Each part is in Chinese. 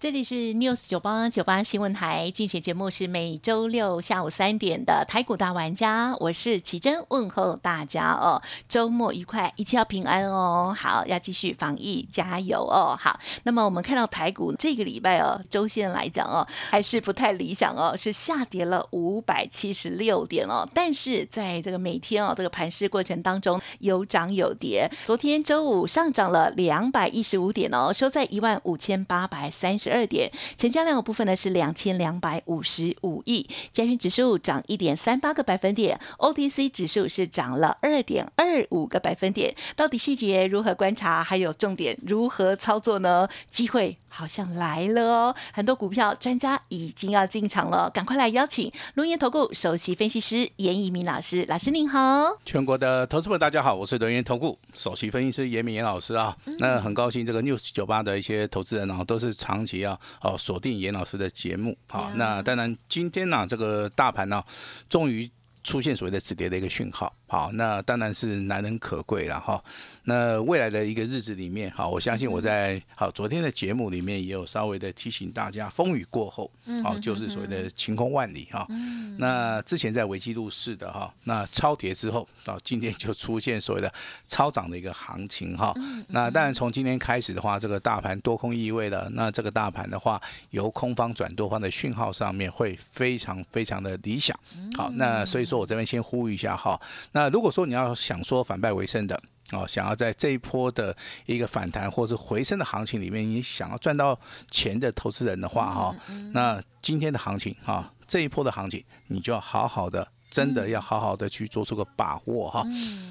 这里是 News 九八九八新闻台，进行节目是每周六下午三点的台股大玩家，我是奇珍，问候大家哦，周末愉快，一切要平安哦。好，要继续防疫，加油哦。好，那么我们看到台股这个礼拜哦，周线来讲哦，还是不太理想哦，是下跌了五百七十六点哦。但是在这个每天哦这个盘势过程当中，有涨有跌。昨天周五上涨了两百一十五点哦，收在一万五千八百三十。二点，成交量的部分呢是两千两百五十五亿，加权指数涨一点三八个百分点，OTC 指数是涨了二点二五个百分点。到底细节如何观察，还有重点如何操作呢？机会好像来了哦，很多股票专家已经要进场了，赶快来邀请龙岩投顾首席分析师严以明老师，老师您好。全国的投资们大家好，我是龙岩投顾首席分析师严明严老师啊，那很高兴这个 News 酒吧的一些投资人啊，都是长期。要哦锁定严老师的节目，好，那当然今天呢，这个大盘呢，终于出现所谓的止跌的一个讯号。好，那当然是难能可贵了哈。那未来的一个日子里面，好，我相信我在好昨天的节目里面也有稍微的提醒大家，风雨过后，好，就是所谓的晴空万里哈。那之前在维基路市的哈，那超跌之后，到今天就出现所谓的超涨的一个行情哈。那当然从今天开始的话，这个大盘多空意味的，那这个大盘的话，由空方转多方的讯号上面会非常非常的理想。好，那所以说我这边先呼吁一下哈，那。那如果说你要想说反败为胜的哦，想要在这一波的一个反弹或是回升的行情里面，你想要赚到钱的投资人的话哈，那今天的行情哈，这一波的行情，你就要好好的，真的要好好的去做出个把握哈。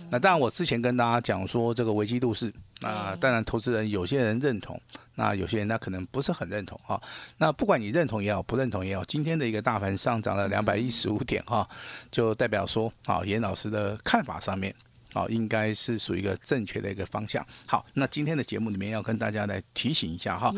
那当然，我之前跟大家讲说这个危机度是啊，当然投资人有些人认同，那有些人他可能不是很认同哈。那不管你认同也好，不认同也好，今天的一个大盘上涨了两百一十五点哈，就代表说啊，严老师的看法上面啊，应该是属于一个正确的一个方向。好，那今天的节目里面要跟大家来提醒一下哈，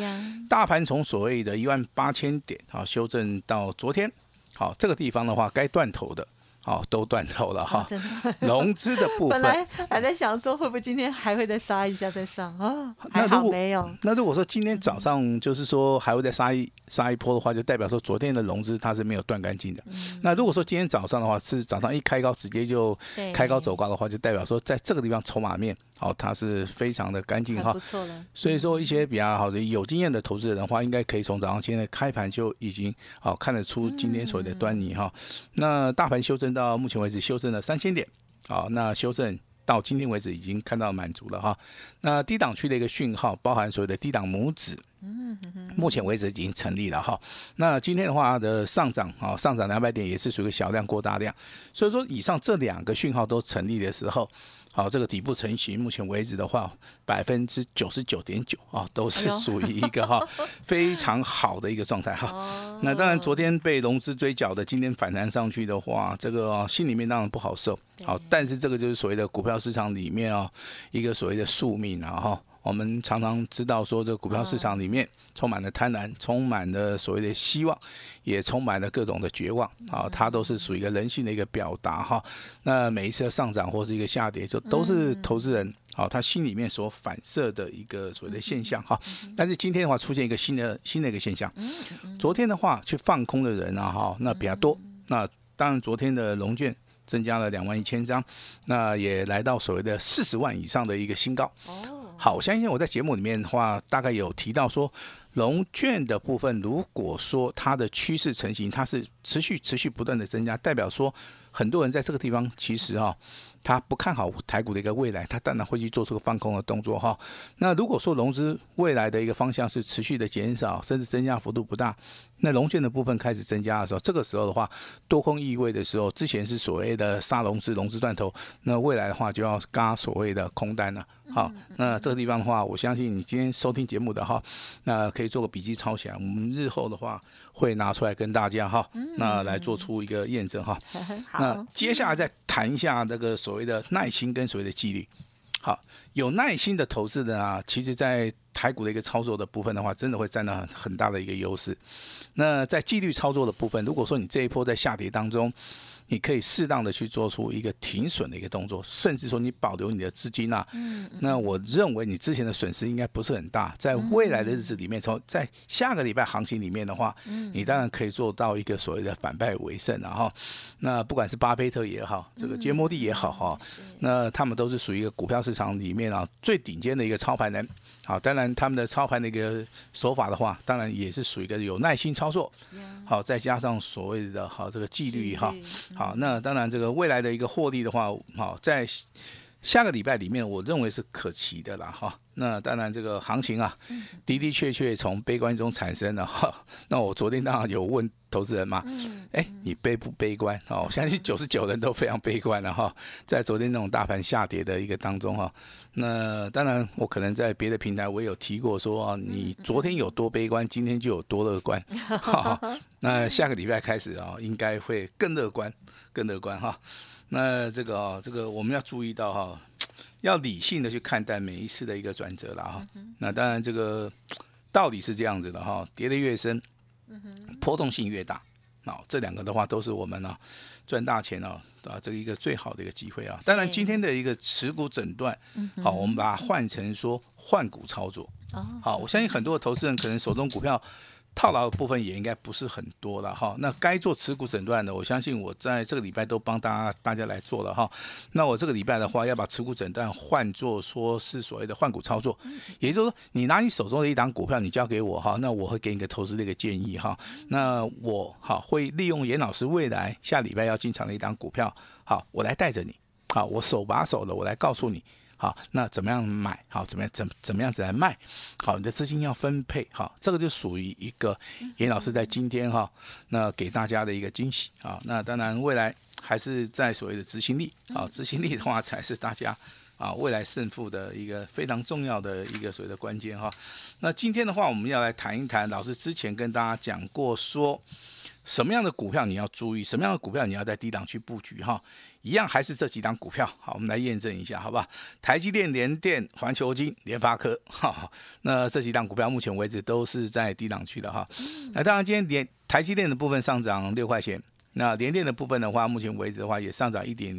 大盘从所谓的一万八千点啊修正到昨天，好这个地方的话该断头的。哦，都断头了哈，融资的部分，本来还在想说会不会今天还会再杀一下再上啊？那如果没有。那如果说今天早上就是说还会再杀一杀一波的话，就代表说昨天的融资它是没有断干净的。那如果说今天早上的话是早上一开高直接就开高走高的话，就代表说在这个地方筹码面哦它是非常的干净哈。不错了。所以说一些比较好的有经验的投资人的话，应该可以从早上现在开盘就已经哦看得出今天所谓的端倪哈。那大盘修正。到目前为止修正了三千点，好，那修正到今天为止已经看到满足了哈。那低档区的一个讯号，包含所有的低档拇指，嗯，目前为止已经成立了哈。那今天的话的上涨啊，上涨两百点也是属于小量过大量，所以说以上这两个讯号都成立的时候。好，这个底部成型，目前为止的话，百分之九十九点九啊，都是 属于一个哈非常好的一个状态哈。那当然，昨天被融资追缴的，今天反弹上去的话，这个心里面当然不好受。好，但是这个就是所谓的股票市场里面啊，一个所谓的宿命啊哈。我们常常知道说，这个股票市场里面充满了贪婪，充满了所谓的希望，也充满了各种的绝望啊，它都是属于一个人性的一个表达哈。那每一次的上涨或是一个下跌，就都是投资人啊他心里面所反射的一个所谓的现象哈。但是今天的话，出现一个新的新的一个现象，昨天的话去放空的人啊哈，那比较多。那当然，昨天的龙卷增加了两万一千张，那也来到所谓的四十万以上的一个新高。好，我相信我在节目里面的话，大概有提到说，龙卷的部分，如果说它的趋势成型，它是持续持续不断的增加，代表说很多人在这个地方其实哈。他不看好台股的一个未来，他当然会去做出个放空的动作哈。那如果说融资未来的一个方向是持续的减少，甚至增加幅度不大，那融券的部分开始增加的时候，这个时候的话，多空意味的时候，之前是所谓的杀融资、融资断头，那未来的话就要嘎所谓的空单了。好，那这个地方的话，我相信你今天收听节目的哈，那可以。做个笔记抄起来，我们日后的话会拿出来跟大家哈，那来做出一个验证哈。那，接下来再谈一下这个所所谓的耐心跟所谓的纪律。好，有耐心的投资人啊，其实在台股的一个操作的部分的话，真的会占到很大的一个优势。那在纪律操作的部分，如果说你这一波在下跌当中，你可以适当的去做出一个停损的一个动作，甚至说你保留你的资金啊。那我认为你之前的损失应该不是很大，在未来的日子里面，从在下个礼拜行情里面的话，你当然可以做到一个所谓的反败为胜，然后那不管是巴菲特也好，这个杰摩蒂也好哈，那他们都是属于一个股票市场里面啊最顶尖的一个操盘人。好，当然他们的操盘的一个手法的话，当然也是属于一个有耐心操作。好，再加上所谓的好这个纪律哈。好，那当然这个未来的一个获利的话，好在下个礼拜里面，我认为是可期的啦哈。那当然这个行情啊，的的确确从悲观中产生了哈。那我昨天当然有问投资人嘛，哎，你悲不悲观？哦，我相信九十九人都非常悲观了哈。在昨天那种大盘下跌的一个当中哈，那当然我可能在别的平台我也有提过说啊，你昨天有多悲观，今天就有多乐观。哈 那下个礼拜开始啊，应该会更乐观，更乐观哈。那这个啊，这个我们要注意到哈，要理性的去看待每一次的一个转折了哈。那当然这个 道理是这样子的哈，跌得越深，波动性越大。那这两个的话，都是我们呢赚大钱啊啊这个一个最好的一个机会啊。当然今天的一个持股诊断，好，我们把它换成说换股操作。好，我相信很多的投资人可能手中股票。套牢的部分也应该不是很多了哈，那该做持股诊断的，我相信我在这个礼拜都帮大家大家来做了哈。那我这个礼拜的话，要把持股诊断换作说是所谓的换股操作，也就是说，你拿你手中的一档股票，你交给我哈，那我会给你个投资的一个建议哈。那我好会利用严老师未来下礼拜要进场的一档股票，好，我来带着你，好，我手把手的我来告诉你。好，那怎么样买？好，怎么样怎怎么样子来卖？好，你的资金要分配好，这个就属于一个严老师在今天哈，那给大家的一个惊喜啊。那当然未来还是在所谓的执行力啊，执行力的话才是大家啊未来胜负的一个非常重要的一个所谓的关键哈。那今天的话，我们要来谈一谈，老师之前跟大家讲过说。什么样的股票你要注意？什么样的股票你要在低档去布局？哈，一样还是这几档股票。好，我们来验证一下，好不好？台积电、联电、环球金、联发科，哈，那这几档股票目前为止都是在低档区的哈。那当然，今天联台积电的部分上涨六块钱。那联电的部分的话，目前为止的话也上涨一点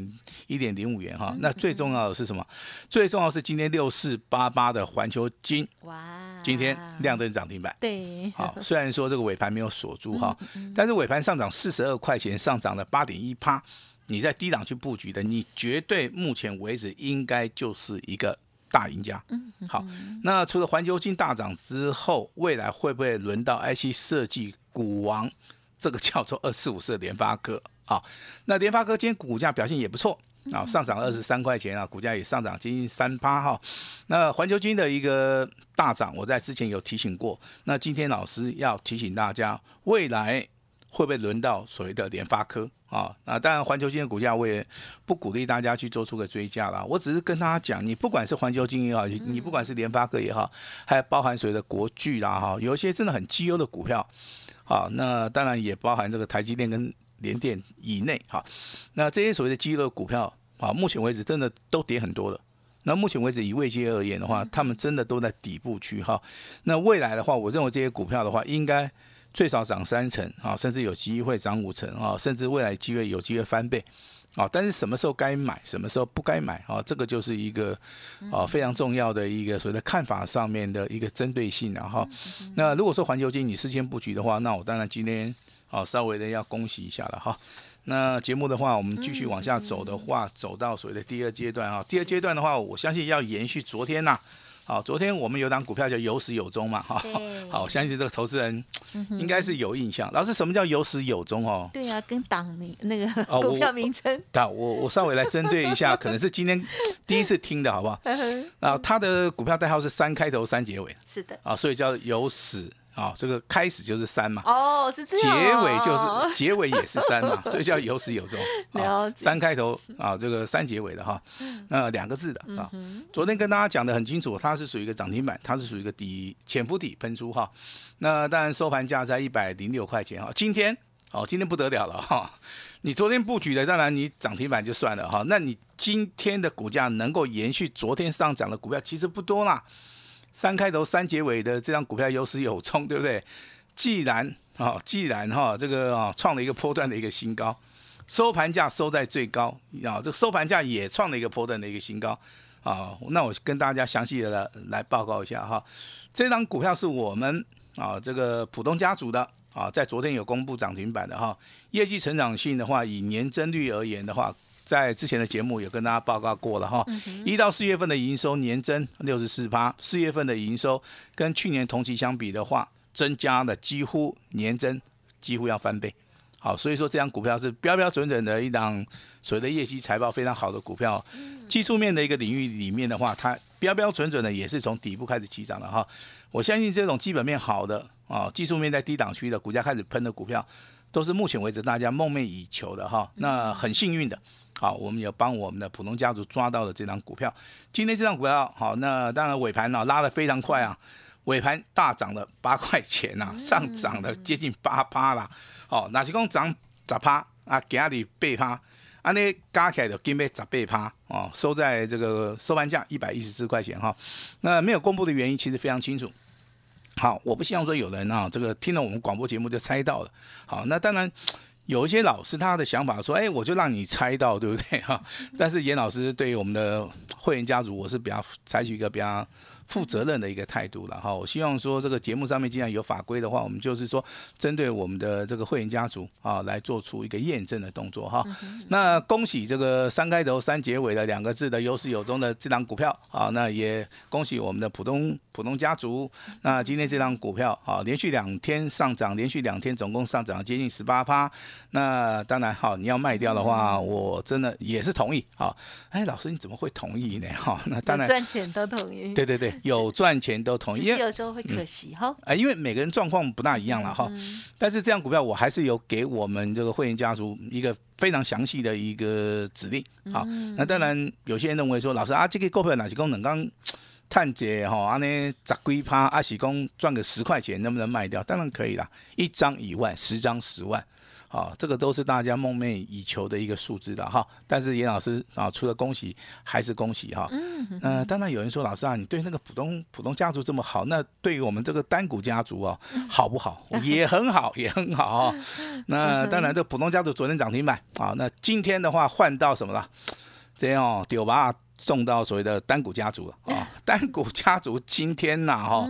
一点零五元哈。那最重要的是什么？最重要是今天六四八八的环球金，哇，今天亮灯涨停板。对，好，虽然说这个尾盘没有锁住哈，但是尾盘上涨四十二块钱，上涨了八点一趴。你在低档去布局的，你绝对目前为止应该就是一个大赢家。嗯，好，那除了环球金大涨之后，未来会不会轮到 IC 设计股王？这个叫做二四五四的联发科啊，那联发科今天股价表现也不错啊，上涨二十三块钱啊，股价也上涨接近三八哈。那环球金的一个大涨，我在之前有提醒过，那今天老师要提醒大家，未来会不会轮到所谓的联发科啊？那当然，环球金的股价我也不鼓励大家去做出个追加啦，我只是跟大家讲，你不管是环球金也好，你不管是联发科也好，还包含所谓的国巨啦哈，有一些真的很绩优的股票。好，那当然也包含这个台积电跟联电以内。哈，那这些所谓的绩优的股票，啊，目前为止真的都跌很多了。那目前为止以未接而言的话，他们真的都在底部区哈。那未来的话，我认为这些股票的话，应该最少涨三成啊，甚至有机会涨五成啊，甚至未来机会有机会翻倍。啊，但是什么时候该买，什么时候不该买啊？这个就是一个啊非常重要的一个所谓的看法上面的一个针对性然后，那如果说环球金你事先布局的话，那我当然今天啊稍微的要恭喜一下了哈。那节目的话，我们继续往下走的话，走到所谓的第二阶段啊。第二阶段的话，我相信要延续昨天呐。好，昨天我们有档股票叫有始有终嘛，哈，好，相信这个投资人应该是有印象。老师，什么叫有始有终哦？对啊，跟党名那个 股票名称。那我我稍微来针对一下，可能是今天第一次听的好不好？啊，他的股票代号是三开头三结尾。是的。啊，所以叫有始。啊，这个开始就是三嘛，哦，是这样结、尾就是结尾也是三嘛，所以叫有始有终。了啊解三开头啊，这个三结尾的哈，那两个字的啊。昨天跟大家讲的很清楚，它是属于一个涨停板，它是属于一个底潜伏底喷出哈。那当然收盘价在一百零六块钱哈。今天哦，今天不得了了哈。你昨天布局的，当然你涨停板就算了哈。那你今天的股价能够延续昨天上涨的股票，其实不多啦。三开头三结尾的这张股票有始有终，对不对？既然啊、既然哈、这个啊、创了一个波段的一个新高，收盘价收在最高啊，这个收盘价也创了一个波段的一个新高啊。那我跟大家详细的来来报告一下哈，这张股票是我们啊这个浦东家族的啊，在昨天有公布涨停板的哈，业绩成长性的话，以年增率而言的话。在之前的节目有跟大家报告过了哈，一到四月份的营收年增六十四趴，四月份的营收跟去年同期相比的话，增加了几乎年增几乎要翻倍。好，所以说这张股票是标标准准的一档所谓的业绩财报非常好的股票。技术面的一个领域里面的话，它标标准准的也是从底部开始起涨的哈。我相信这种基本面好的啊，技术面在低档区的股价开始喷的股票，都是目前为止大家梦寐以求的哈。那很幸运的。好，我们也帮我们的普通家族抓到了这张股票。今天这张股票好，那当然尾盘呢、拉得非常快啊，尾盘大涨了八块钱呐、上涨了接近八趴啦。哦，那是讲涨十趴啊，今日八趴，安尼加起来就今要十八趴哦，收在这个收盘价一百一十四块钱哈。那没有公布的原因其实非常清楚。好，我不希望说有人啊，这个听了我们广播节目就猜到了。好，那当然。有一些老师他的想法说，哎，我就让你猜到，对不对哈？但是严老师对于我们的会员家族，我是比较采取一个比较负责任的一个态度了哈。我希望说这个节目上面既然有法规的话，我们就是说针对我们的这个会员家族啊，来做出一个验证的动作哈。那恭喜这个三开头三结尾的两个字的有始有终的这张股票啊，那也恭喜我们的普通普通家族。那今天这张股票啊，连续两天上涨，连续两天总共上涨接近十八趴。那当然哈，你要卖掉的话，我真的也是同意。啊，哎，老师你怎么会同意呢？哈，那当然，赚钱都同意，对对对，有赚钱都同意，因为有时候会可惜哈。啊，因为每个人状况不大一样了哈。但是这张股票我还是有给我们这个会员家族一个非常详细的一个指令。好，那当然有些人认为说，老师啊，这个股票哪些功能刚探姐哈，安尼十几趴，阿喜公赚个十块钱，能不能卖掉？当然可以啦，一张一万，十张十万。啊，这个都是大家梦寐以求的一个数字的哈。但是严老师啊，除了恭喜还是恭喜哈。嗯。呃，当然有人说，老师啊，你对那个普通普通家族这么好，那对于我们这个单股家族啊，好不好？也很好，也很好啊。那当然，这普通家族昨天涨停板啊，那今天的话换到什么了？这样哦，丢吧。送到所谓的单股家族了啊，单股家族今天呐哈，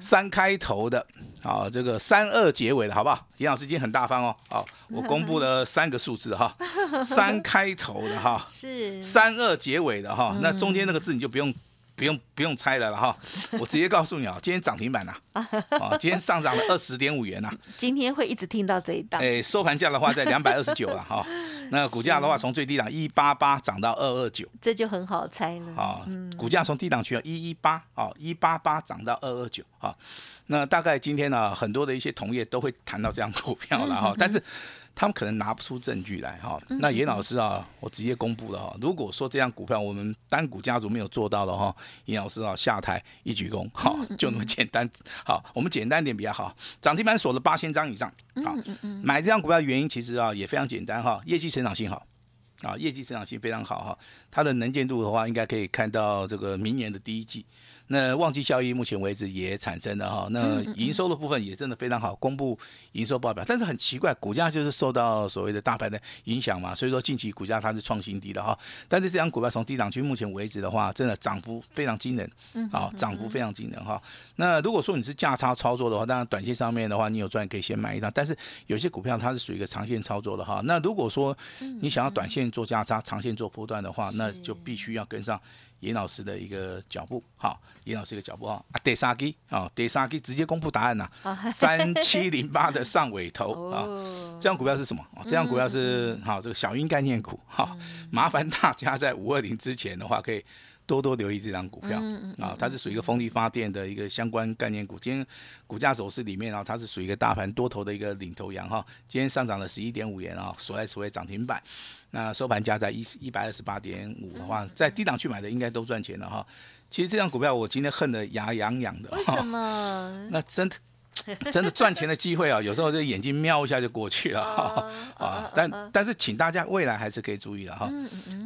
三开头的啊，这个三二结尾的好不好？严老师今天很大方哦，好，我公布了三个数字哈，三开头的哈，是三二结尾的哈，那中间那个字你就不用。不用不用猜了了哈，我直接告诉你啊，今天涨停板呐，啊，今天上涨了二十点五元呐，今天会一直听到这一档。哎，收盘价的话在两百二十九了哈，那股价的话从最低档一八八涨到二二九，这就很好猜了。啊，股价从低档区啊一一八啊一八八涨到二二九啊，那大概今天呢，很多的一些同业都会谈到这样股票了哈，但是。他们可能拿不出证据来哈，那严老师啊，我直接公布了哈。如果说这样股票我们单股家族没有做到的哈，严老师啊下台一鞠躬，好，就那么简单。好，我们简单点比较好。涨停板锁了八千张以上，好，买这样股票原因其实啊也非常简单哈，业绩成长性好。啊，业绩成长性非常好哈，它的能见度的话，应该可以看到这个明年的第一季。那旺季效益目前为止也产生了哈，那营收的部分也真的非常好，公布营收报表。但是很奇怪，股价就是受到所谓的大盘的影响嘛，所以说近期股价它是创新低的哈。但是这张股票从低档区目前为止的话，真的涨幅非常惊人，啊，涨幅非常惊人哈。那如果说你是价差操作的话，当然短线上面的话，你有赚可以先买一张。但是有些股票它是属于一个长线操作的哈。那如果说你想要短线做价差，长线做波段的话，那就必须要跟上严老师的一个脚步，好，严老师一个脚步啊。啊，第三基啊，第三基直接公布答案呐，三七零八的上尾头啊，这张股票是什么？这张股票是好这个小鹰概念股哈，麻烦大家在五二零之前的话，可以多多留意这张股票啊，它是属于一个风力发电的一个相关概念股。今天股价走势里面啊，它是属于一个大盘多头的一个领头羊哈。今天上涨了十一点五元啊，所在所谓涨停板。那收盘价在一一百二十八点五的话，在低档去买的应该都赚钱了哈。其实这张股票我今天恨得牙痒痒的。为什么？那真的。真的赚钱的机会啊，有时候这眼睛瞄一下就过去了哈啊！但但是请大家未来还是可以注意的哈。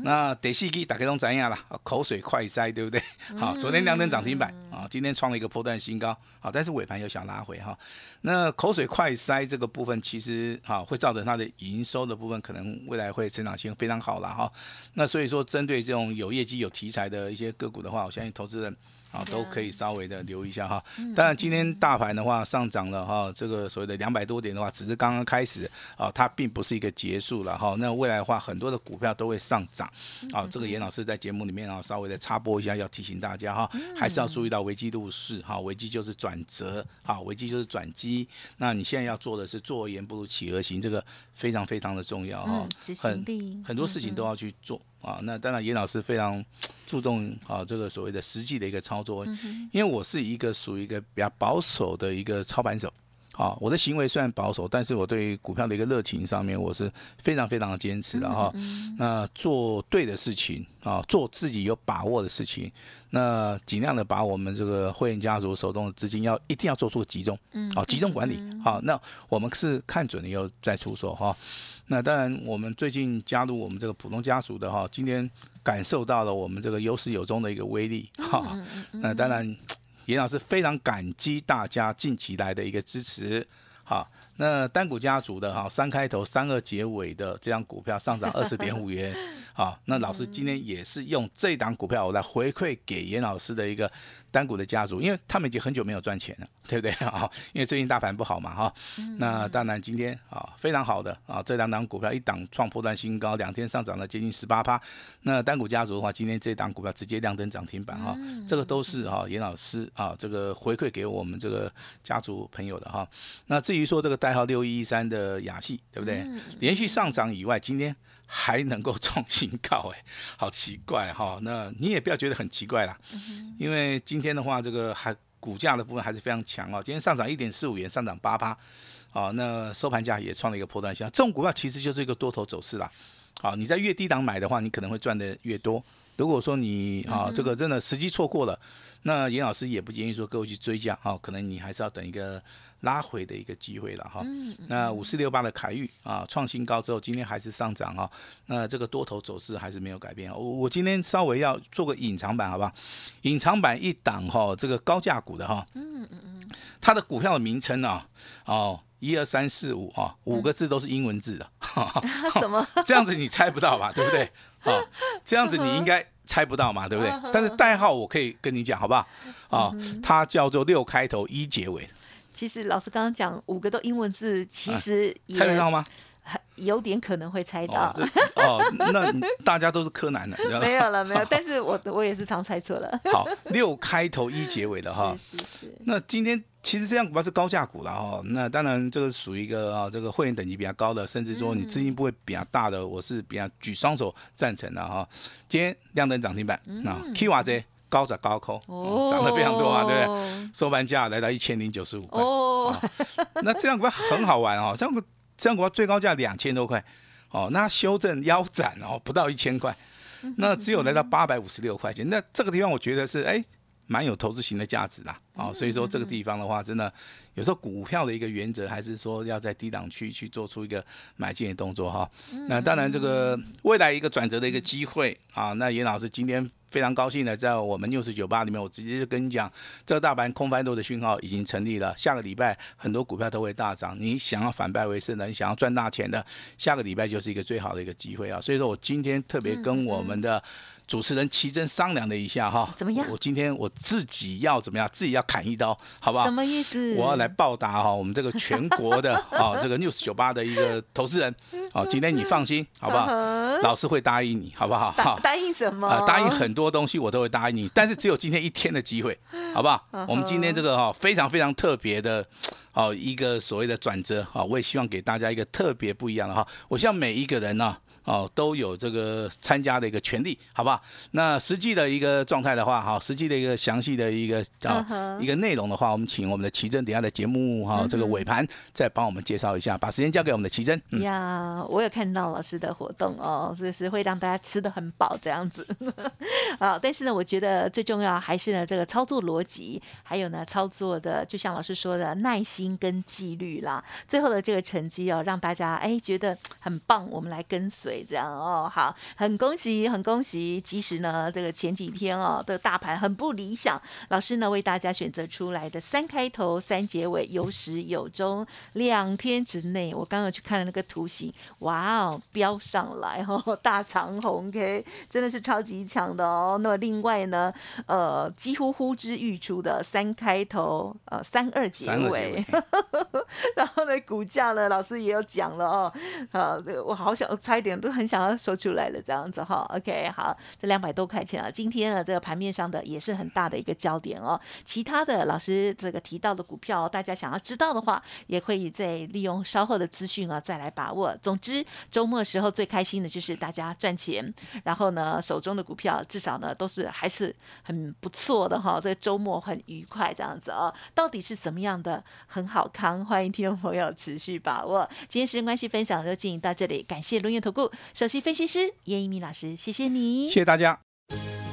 那得细记打开通怎样了？口水快塞，对不对？好，昨天两根涨停板啊，今天创了一个破断新高，好，但是尾盘又想拉回哈。那口水快塞这个部分，其实哈会造成它的营收的部分可能未来会成长性非常好了哈。那所以说，针对这种有业绩、有题材的一些个股的话，我相信投资人。啊，都可以稍微的留一下哈。当然，今天大盘的话上涨了哈，这个所谓的两百多点的话，只是刚刚开始啊，它并不是一个结束了哈。那未来的话，很多的股票都会上涨啊。这个严老师在节目里面啊，稍微的插播一下，要提醒大家哈，还是要注意到危机入市哈。危机就是转折，哈，危机就是转机。那你现在要做的是坐而言不如起而行，这个非常非常的重要哈。很很多事情都要去做。啊，那当然，严老师非常注重啊，这个所谓的实际的一个操作，因为我是一个属于一个比较保守的一个操盘手，啊，我的行为虽然保守，但是我对股票的一个热情上面，我是非常非常的坚持的哈。那做对的事情啊，做自己有把握的事情，那尽量的把我们这个会员家族手中的资金要一定要做出集中，好，集中管理，好，那我们是看准了以后再出手哈。那当然，我们最近加入我们这个普通家族的哈，今天感受到了我们这个有始有终的一个威力哈。那当然，严老师非常感激大家近期来的一个支持好。那单股家族的哈，三开头三二结尾的这张股票上涨二十点五元，好，那老师今天也是用这档股票我来回馈给严老师的一个单股的家族，因为他们已经很久没有赚钱了，对不对 啊？因为最近大盘不好嘛哈。那当然今天啊非常好的啊，这两档股票一档创破断新高，两天上涨了接近十八趴。那单股家族的话，今天这档股票直接亮灯涨停板哈，这个都是哈严老师啊这个回馈给我们这个家族朋友的哈。那至于说这个。代号六一一三的雅戏，对不对？连续上涨以外，今天还能够创新高，哎，好奇怪哈。那你也不要觉得很奇怪啦，因为今天的话，这个还股价的部分还是非常强哦。今天上涨一点四五元，上涨八趴，哦，那收盘价也创了一个破断线。这种股票其实就是一个多头走势啦。好，你在越低档买的话，你可能会赚的越多。如果说你啊，这个真的时机错过了，那严老师也不建议说各位去追加哈，可能你还是要等一个。拉回的一个机会了哈，那五四六八的凯域啊创新高之后，今天还是上涨哈，那这个多头走势还是没有改变。我我今天稍微要做个隐藏版，好不好？隐藏版一档哈，这个高价股的哈，嗯嗯嗯，它的股票的名称啊，哦，一二三四五啊，五个字都是英文字的，什么？这样子你猜不到吧？对不对？啊，这样子你应该猜不到嘛，对不对？但是代号我可以跟你讲，好不好？啊，它叫做六开头一结尾。其实老师刚刚讲五个都英文字，其实猜得到吗？有点可能会猜到。哦，那大家都是柯南的，没有了，没有。但是我我也是常猜错了。好，六开头一结尾的哈。是是是。那今天其实这样股票是高价股了哈。那当然这个属于一个啊，这个会员等级比较高的，甚至说你资金部位比较大的，我是比较举双手赞成的哈。今天亮灯涨停板，啊 K 瓦 Z。高涨高空，涨得非常多啊，对不对？收盘价来到一千零九十五块，那这样股票很好玩哦。这样股这样最高价两千多块，哦，那修正腰斩哦，不到一千块，那只有来到八百五十六块钱。那这个地方我觉得是哎，蛮有投资型的价值啦。哦，所以说这个地方的话，真的有时候股票的一个原则还是说要在低档区去做出一个买进的动作哈。那当然这个未来一个转折的一个机会啊，那严老师今天。非常高兴的，在我们六十九八里面，我直接就跟你讲，这个大盘空翻多的讯号已经成立了。下个礼拜很多股票都会大涨，你想要反败为胜的，你想要赚大钱的，下个礼拜就是一个最好的一个机会啊！所以说我今天特别跟我们的。主持人奇珍商量了一下哈，怎么样？我今天我自己要怎么样？自己要砍一刀，好不好？什么意思？我要来报答哈，我们这个全国的啊，这个 news 酒吧的一个投资人，哦，今天你放心，好不好？老师会答应你，好不好？答答应什么？答应很多东西我都会答应你，但是只有今天一天的机会，好不好？我们今天这个哈非常非常特别的，哦，一个所谓的转折哈，我也希望给大家一个特别不一样的哈，我希望每一个人呢。哦都有这个参加的一个权利，好不好？那实际的一个状态的话，哈，实际的一个详细的一个啊、一个内容的话，我们请我们的奇珍等下的节目哈、这个尾盘再帮我们介绍一下，把时间交给我们的奇珍。嗯，呀，我有看到老师的活动哦，就是会让大家吃的很饱这样子 好。但是呢，我觉得最重要还是呢这个操作逻辑，还有呢操作的，就像老师说的耐心跟纪律啦。最后的这个成绩哦，让大家哎觉得很棒，我们来跟随这样哦。好，很恭喜，很恭喜。其实呢这个前几天哦的大盘很不理想，老师呢为大家选择出来的三开头三结尾有始有终，两天之内，我刚刚去看了那个图形，哇哦，飙上来哦，大长红 K 真的是超级强的哦。那么另外呢，呃，几乎呼之欲出的三开头呃三二结尾尾，然后呢，股价呢，老师也有讲了哦，呃，这个我好想差一点都很想要说出来了，这样子哈。OK，好，这两百多块钱啊，今天呢，这个盘面上的也是很大的一个焦点哦。其他的老师这个提到的股票，大家想要知道的话，也可以再利用稍后的资讯啊，再来把握。总之，周末时候最开心的就是大家赚钱，然后呢，手中的股票至少呢都是还是很不错的哈。这个周末很愉快，这样子哦。到底是怎么样的很好康？欢迎听众朋友持续把握。今天时间关系，分享就进行到这里，感谢轮源投顾首席分析师叶一鸣老师，谢谢你，谢谢大家。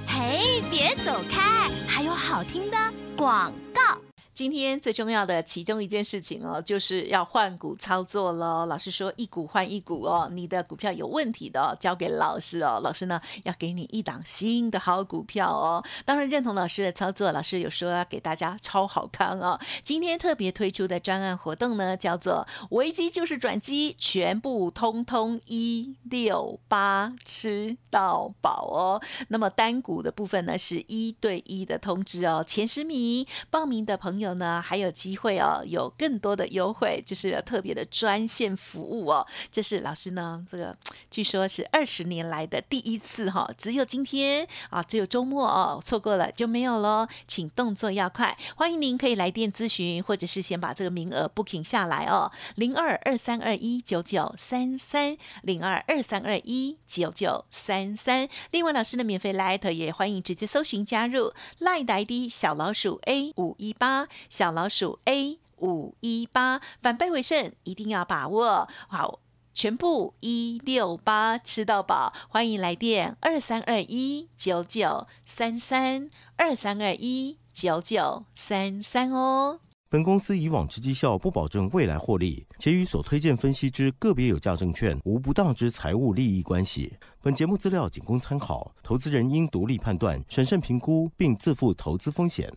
嘿，别走开，还有好听的广告。今天最重要的其中一件事情哦，就是要换股操作喽。老师说一股换一股哦，你的股票有问题的、哦，交给老师哦。老师呢要给你一档新的好股票哦。当然认同老师的操作，老师有说要给大家超好看哦。今天特别推出的专案活动呢，叫做“危机就是转机”，全部通通一六八吃到饱哦。那么单股的部分呢，是一对一的通知哦。前十名报名的朋友有呢，还有机会哦，有更多的优惠，就是特别的专线服务哦。这是老师呢，这个据说是二十年来的第一次哈、只有今天啊，只有周末哦，错过了就没有喽。请动作要快，欢迎您可以来电咨询，或者是先把这个名额 booking 下来哦，零二二三二一九九三三零二二三二一九九三三。另外，老师的免费 Light 也欢迎直接搜寻加入 Light 的 ID 小老鼠 A 五一八小老鼠 A 五一八，反败为胜，一定要把握好。全部一六八吃到饱，欢迎来电二三二一九九三三二三二一九九三三哦。本公司以往之绩效不保证未来获利，且与所推荐分析之个别有价证券无不当之财务利益关系。本节目资料仅供参考，投资人应独立判断、审慎评估，并自负投资风险。